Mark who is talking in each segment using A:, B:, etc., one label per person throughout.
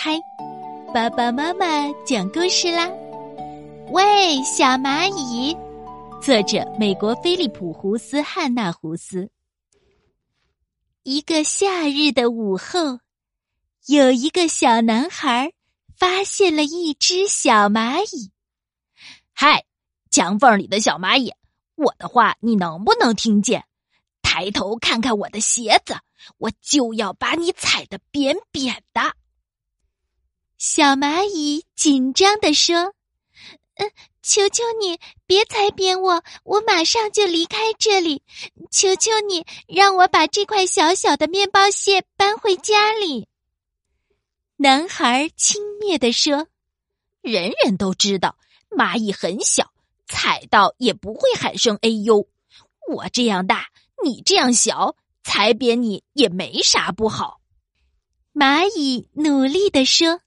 A: 嗨，爸爸妈妈讲故事啦！喂，小蚂蚁，作者美国菲利普·胡斯汉纳胡斯。一个夏日的午后，有一个小男孩发现了一只小蚂蚁。
B: 嗨，墙缝里的小蚂蚁，我的话你能不能听见？抬头看看我的鞋子，我就要把你踩得扁扁的。
A: 小蚂蚁紧张地说：“嗯，求求你别踩扁我，我马上就离开这里。求求你让我把这块小小的面包屑搬回家里。”男孩轻蔑地说：“
B: 人人都知道蚂蚁很小，踩到也不会喊声哎呦。我这样大，你这样小，踩扁你也没啥不好。”
A: 蚂蚁努力地说。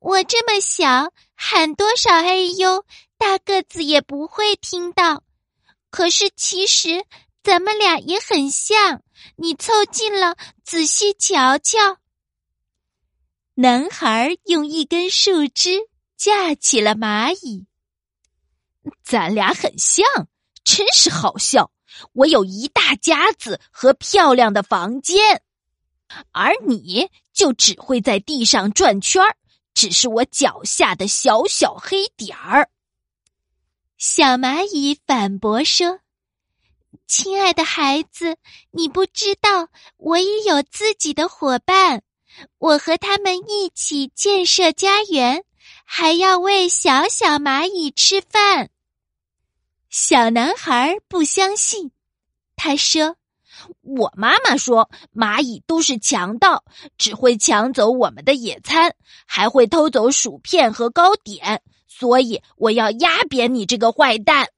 A: 我这么小，喊多少“哎呦”，大个子也不会听到。可是其实咱们俩也很像，你凑近了仔细瞧瞧。男孩用一根树枝架起了蚂蚁，
B: 咱俩很像，真是好笑。我有一大家子和漂亮的房间，而你就只会在地上转圈儿。只是我脚下的小小黑点儿。
A: 小蚂蚁反驳说：“亲爱的孩子，你不知道我也有自己的伙伴，我和他们一起建设家园，还要喂小小蚂蚁吃饭。”小男孩不相信，他说。
B: 我妈妈说，蚂蚁都是强盗，只会抢走我们的野餐，还会偷走薯片和糕点。所以我要压扁你这个坏蛋！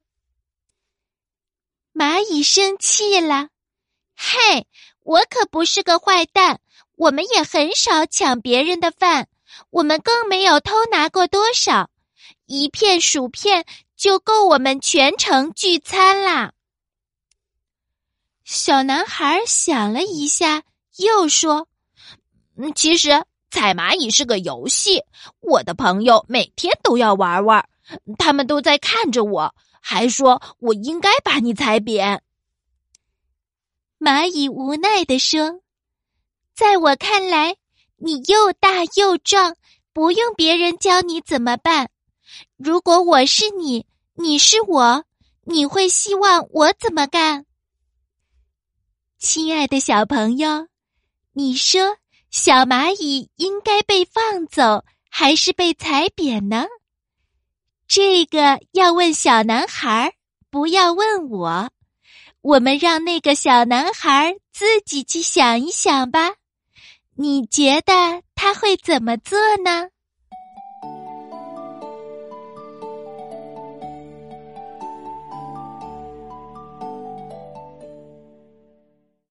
A: 蚂蚁生气了，嘿，我可不是个坏蛋，我们也很少抢别人的饭，我们更没有偷拿过多少，一片薯片就够我们全城聚餐啦。小男孩想了一下，又说：“
B: 嗯，其实踩蚂蚁是个游戏，我的朋友每天都要玩玩，他们都在看着我，还说我应该把你踩扁。”
A: 蚂蚁无奈地说：“在我看来，你又大又壮，不用别人教你怎么办。如果我是你，你是我，你会希望我怎么干？”亲爱的小朋友，你说小蚂蚁应该被放走，还是被踩扁呢？这个要问小男孩，不要问我。我们让那个小男孩自己去想一想吧。你觉得他会怎么做呢？